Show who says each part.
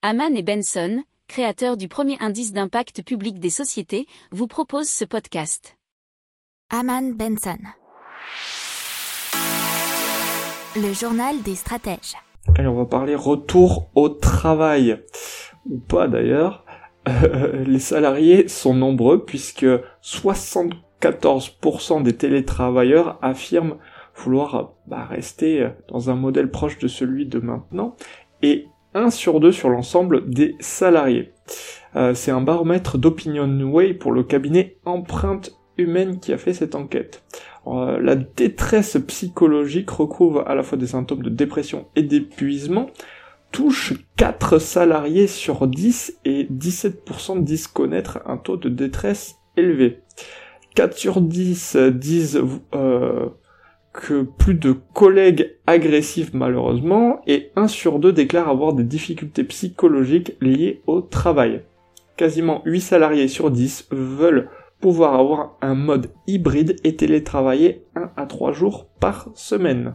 Speaker 1: Haman et Benson, créateurs du premier indice d'impact public des sociétés, vous proposent ce podcast.
Speaker 2: Haman Benson. Le journal des stratèges.
Speaker 3: Allez, on va parler retour au travail. Ou pas d'ailleurs. Euh, les salariés sont nombreux puisque 74% des télétravailleurs affirment vouloir bah, rester dans un modèle proche de celui de maintenant. Et 1 sur 2 sur l'ensemble des salariés. Euh, c'est un baromètre d'Opinion Way pour le cabinet Empreinte Humaine qui a fait cette enquête. Euh, la détresse psychologique recouvre à la fois des symptômes de dépression et d'épuisement, touche 4 salariés sur 10 et 17% disent connaître un taux de détresse élevé. 4 sur 10 disent euh, que plus de collègues agressifs malheureusement, et 1 sur 2 déclarent avoir des difficultés psychologiques liées au travail. Quasiment 8 salariés sur 10 veulent pouvoir avoir un mode hybride et télétravailler 1 à 3 jours par semaine.